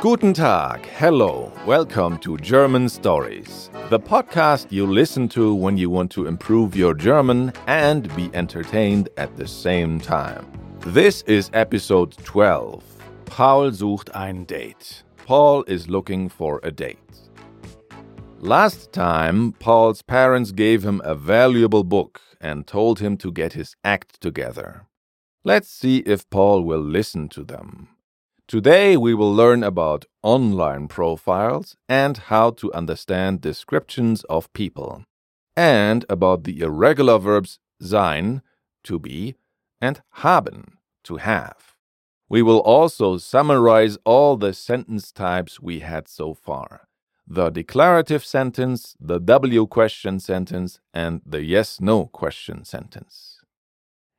Guten Tag, hello, welcome to German Stories, the podcast you listen to when you want to improve your German and be entertained at the same time. This is episode 12. Paul sucht ein Date. Paul is looking for a date. Last time, Paul's parents gave him a valuable book and told him to get his act together. Let's see if Paul will listen to them. Today we will learn about online profiles and how to understand descriptions of people, and about the irregular verbs sein, to be, and haben, to have. We will also summarize all the sentence types we had so far the declarative sentence, the W question sentence, and the yes no question sentence.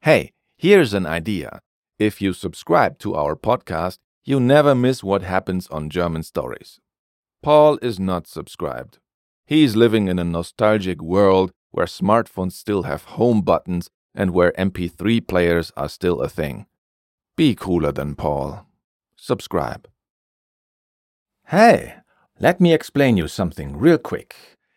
Hey, here's an idea. If you subscribe to our podcast, you never miss what happens on German stories. Paul is not subscribed. He's living in a nostalgic world where smartphones still have home buttons and where MP3 players are still a thing. Be cooler than Paul. Subscribe. Hey, let me explain you something real quick.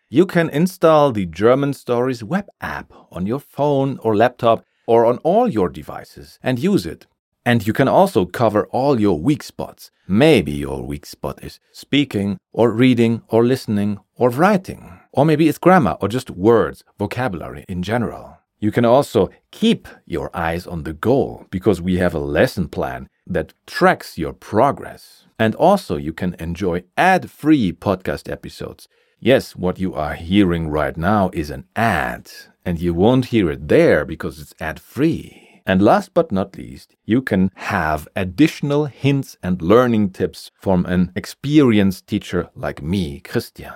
You can install the German Stories web app on your phone or laptop or on all your devices and use it. And you can also cover all your weak spots. Maybe your weak spot is speaking, or reading, or listening, or writing. Or maybe it's grammar, or just words, vocabulary in general. You can also keep your eyes on the goal because we have a lesson plan that tracks your progress. And also, you can enjoy ad free podcast episodes. Yes, what you are hearing right now is an ad, and you won't hear it there because it's ad free. And last but not least, you can have additional hints and learning tips from an experienced teacher like me, Christian.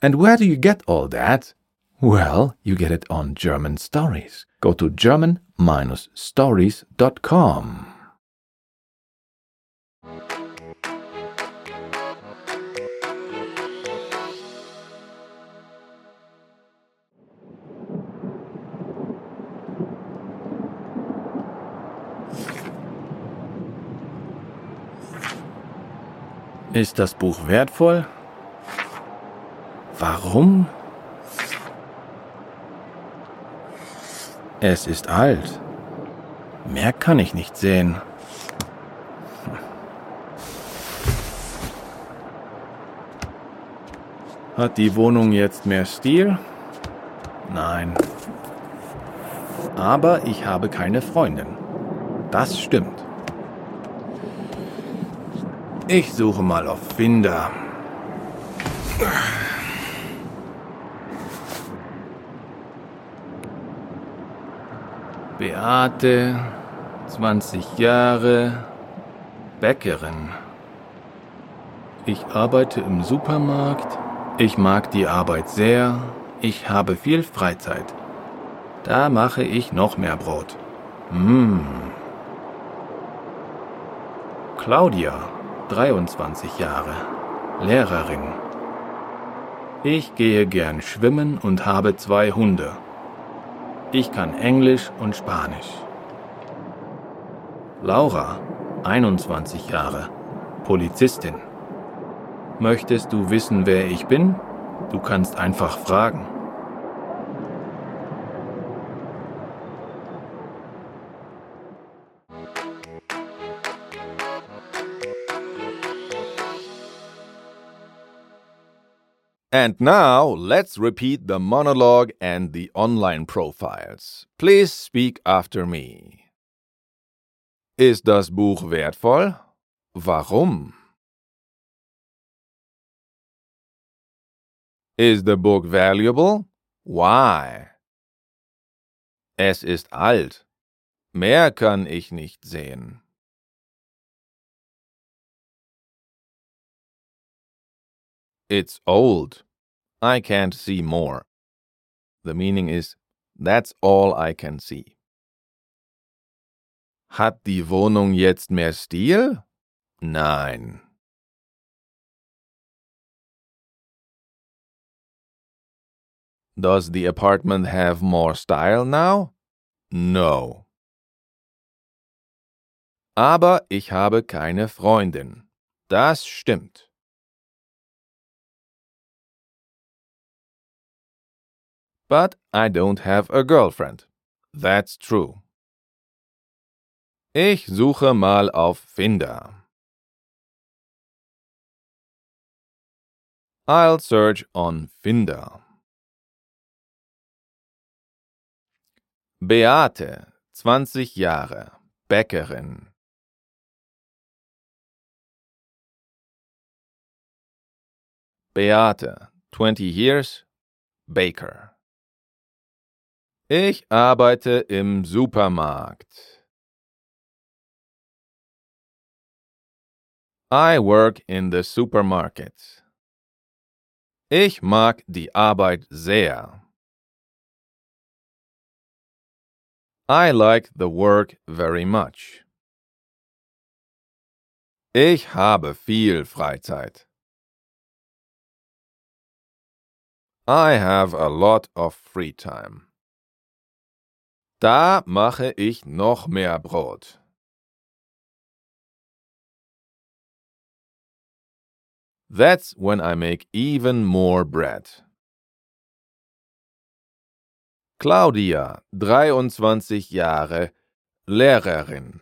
And where do you get all that? Well, you get it on German Stories. Go to german-stories.com. Ist das Buch wertvoll? Warum? Es ist alt. Mehr kann ich nicht sehen. Hat die Wohnung jetzt mehr Stil? Nein. Aber ich habe keine Freundin. Das stimmt. Ich suche mal auf Finder. Beate, 20 Jahre, Bäckerin. Ich arbeite im Supermarkt. Ich mag die Arbeit sehr. Ich habe viel Freizeit. Da mache ich noch mehr Brot. Mmh. Claudia, 23 Jahre, Lehrerin. Ich gehe gern schwimmen und habe zwei Hunde. Ich kann Englisch und Spanisch. Laura, 21 Jahre, Polizistin. Möchtest du wissen, wer ich bin? Du kannst einfach fragen. And now let's repeat the monologue and the online profiles. Please speak after me. Ist das Buch wertvoll? Warum? Is the book valuable? Why? Es ist alt. Mehr kann ich nicht sehen. It's old. I can't see more. The meaning is, that's all I can see. Hat die Wohnung jetzt mehr Stil? Nein. Does the apartment have more style now? No. aber ich habe keine Freundin. Das stimmt. But I don't have a girlfriend. That's true. Ich suche mal auf Finder. I'll search on Finder. Beate, 20 Jahre, Bäckerin. Beate, 20 years, Baker. Ich arbeite im Supermarkt. I work in the supermarket. Ich mag die Arbeit sehr. I like the work very much. Ich habe viel Freizeit. I have a lot of free time. Da mache ich noch mehr Brot. That's when I make even more bread. Claudia, 23 Jahre, Lehrerin.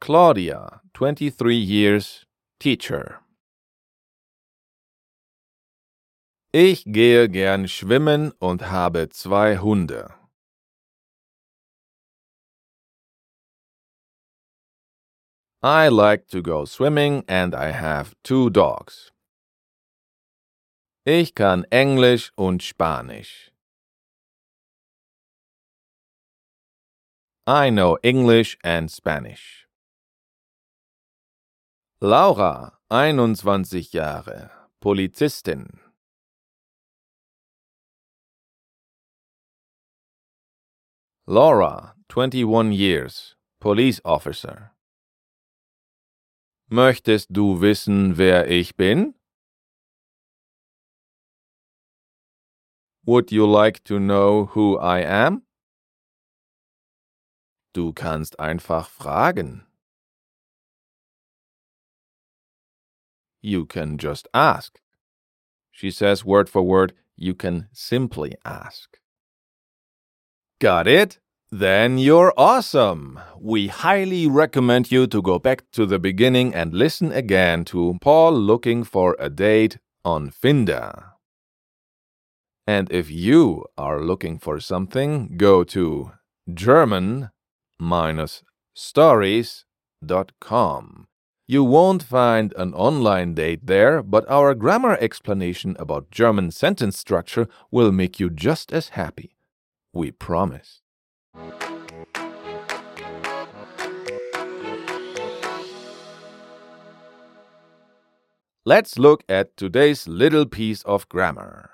Claudia, 23 years, teacher. Ich gehe gern schwimmen und habe zwei Hunde. I like to go swimming and I have two dogs. Ich kann Englisch und Spanisch. I know English and Spanish. Laura, 21 Jahre, Polizistin. Laura, 21 years, police officer. Möchtest du wissen, wer ich bin? Would you like to know who I am? Du kannst einfach fragen. You can just ask. She says word for word, you can simply ask. Got it? Then you're awesome! We highly recommend you to go back to the beginning and listen again to Paul looking for a date on Finder. And if you are looking for something, go to German-stories.com. You won't find an online date there, but our grammar explanation about German sentence structure will make you just as happy. We promise. Let's look at today's little piece of grammar.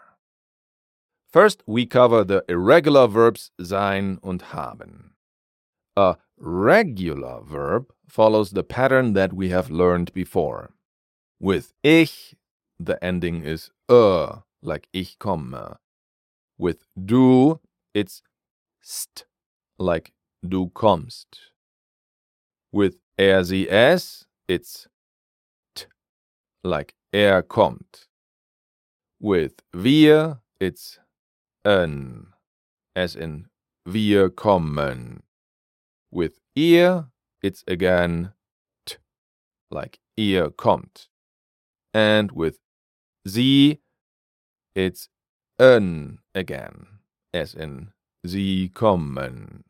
First, we cover the irregular verbs sein und haben. A regular verb follows the pattern that we have learned before. With ich, the ending is ö, like ich komme. With du, it's st, like du kommst. With er, sie, es, it's t, like er kommt. With wir, it's en, as in wir kommen. With ihr, it's again t, like ihr kommt. And with sie, it's en again, as in Sie kommen.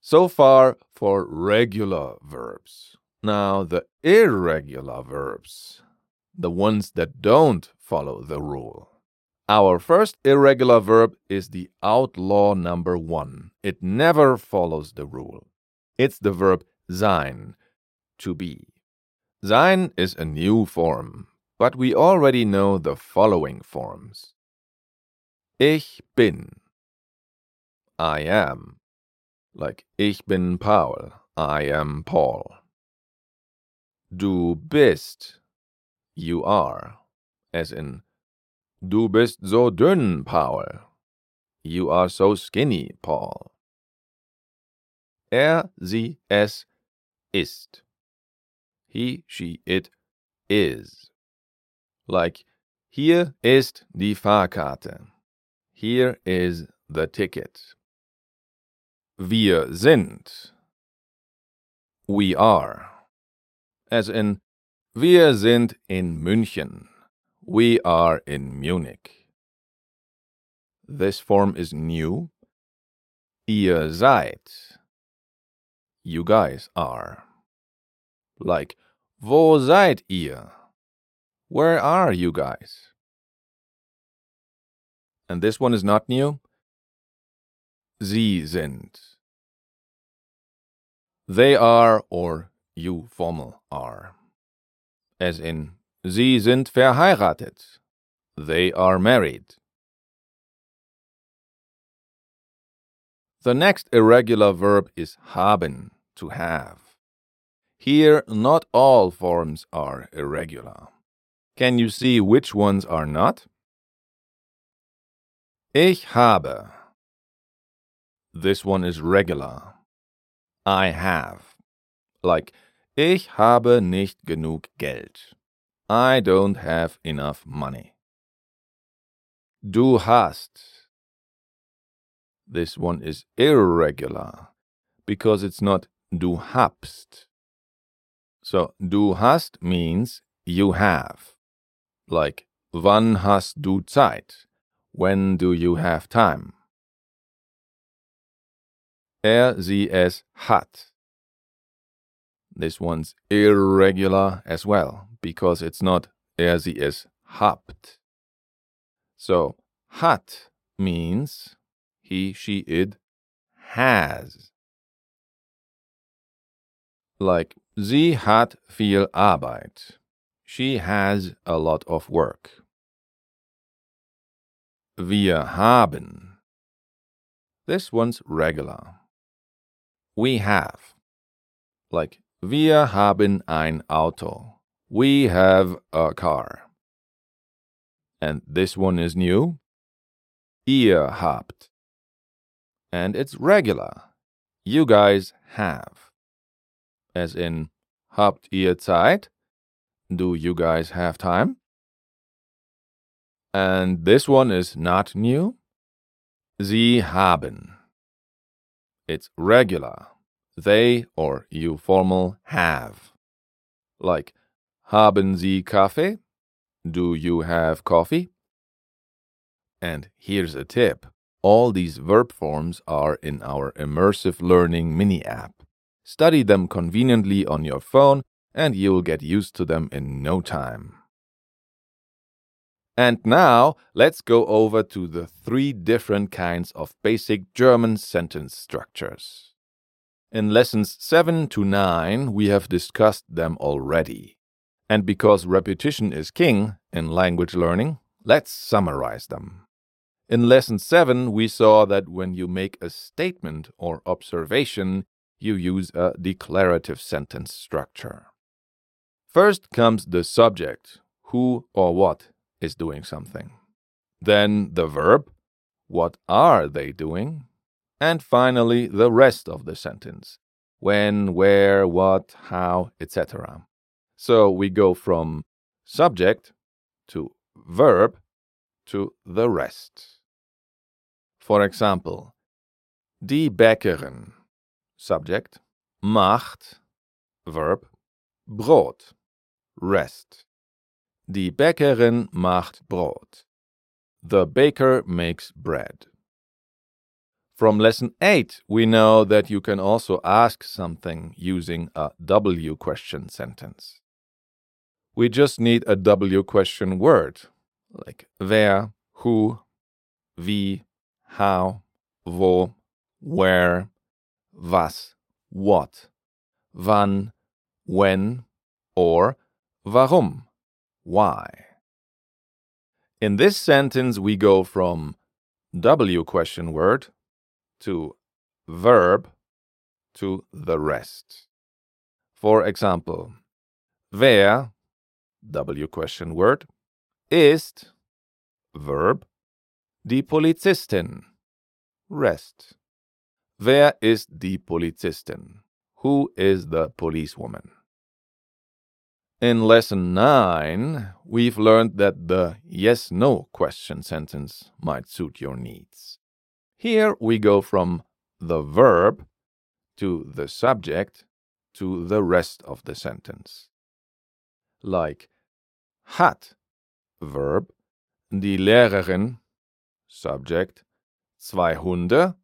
So far for regular verbs. Now the irregular verbs, the ones that don't follow the rule. Our first irregular verb is the outlaw number one. It never follows the rule. It's the verb sein, to be. Sein is a new form, but we already know the following forms. Ich bin. I am. Like ich bin Paul, I am Paul. Du bist, you are. As in, du bist so dünn, Paul. You are so skinny, Paul. Er, sie, es ist. He, she, it is. Like, hier ist die Fahrkarte. Here is the ticket. Wir sind. We are. As in, wir sind in München. We are in Munich. This form is new. Ihr seid. You guys are. Like, wo seid ihr? Where are you guys? And this one is not new. Sie sind. They are or you formal are. As in, Sie sind verheiratet. They are married. The next irregular verb is haben, to have. Here, not all forms are irregular. Can you see which ones are not? Ich habe. This one is regular. I have. Like, ich habe nicht genug Geld. I don't have enough money. Du hast. This one is irregular because it's not du habst. So, du hast means you have. Like, wann hast du Zeit? When do you have time? Er, sie, es hat. This one's irregular as well because it's not er, sie, es habt. So, hat means he, she, it has. Like, sie hat viel Arbeit. She has a lot of work. Wir haben. This one's regular. We have. Like, wir haben ein Auto. We have a car. And this one is new. Ihr habt. And it's regular. You guys have. As in, habt ihr Zeit? Do you guys have time? And this one is not new. Sie haben. It's regular. They or you formal have. Like, haben Sie Kaffee? Do you have coffee? And here's a tip. All these verb forms are in our immersive learning mini app. Study them conveniently on your phone and you'll get used to them in no time. And now let's go over to the three different kinds of basic German sentence structures. In lessons 7 to 9, we have discussed them already. And because repetition is king in language learning, let's summarize them. In lesson 7, we saw that when you make a statement or observation, you use a declarative sentence structure. First comes the subject, who or what is doing something. Then the verb, what are they doing? And finally, the rest of the sentence, when, where, what, how, etc. So we go from subject to verb to the rest. For example, die Bäckerin, subject, macht, verb, Brot, rest. Die Bäckerin macht Brot. The baker makes bread. From lesson 8, we know that you can also ask something using a W question sentence. We just need a W question word, like wer, who, wie, how, wo, where, was, what, wann, when, or warum, why. In this sentence, we go from W question word to verb to the rest. For example, wer, W question word, ist, verb, die Polizistin, rest. Wer ist die Polizistin? Who is the policewoman? In lesson 9, we've learned that the yes no question sentence might suit your needs. Here we go from the verb to the subject to the rest of the sentence. Like hat, verb, die Lehrerin, subject, zwei Hunde,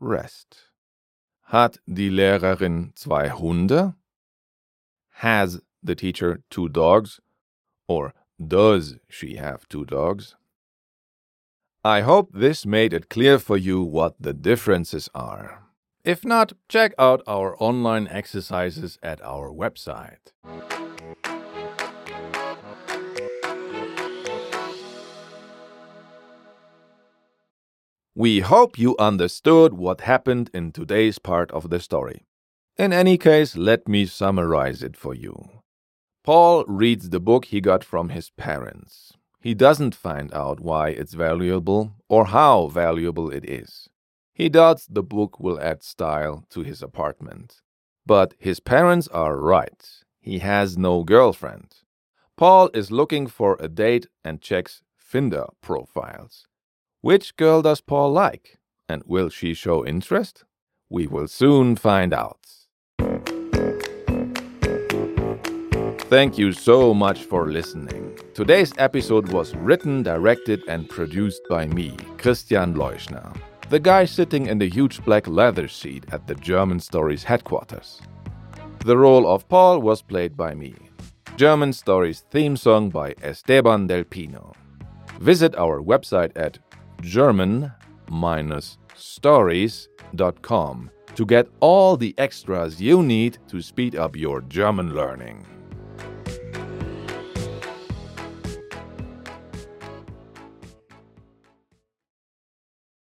rest. Hat die Lehrerin zwei Hunde? Has the teacher two dogs? Or does she have two dogs? I hope this made it clear for you what the differences are. If not, check out our online exercises at our website. We hope you understood what happened in today's part of the story. In any case, let me summarize it for you. Paul reads the book he got from his parents. He doesn't find out why it's valuable or how valuable it is. He doubts the book will add style to his apartment. But his parents are right. He has no girlfriend. Paul is looking for a date and checks Finder profiles. Which girl does Paul like? And will she show interest? We will soon find out. Thank you so much for listening. Today's episode was written, directed, and produced by me, Christian Leuschner, the guy sitting in the huge black leather seat at the German Stories headquarters. The role of Paul was played by me. German Stories theme song by Esteban Del Pino. Visit our website at german-stories.com to get all the extras you need to speed up your German learning.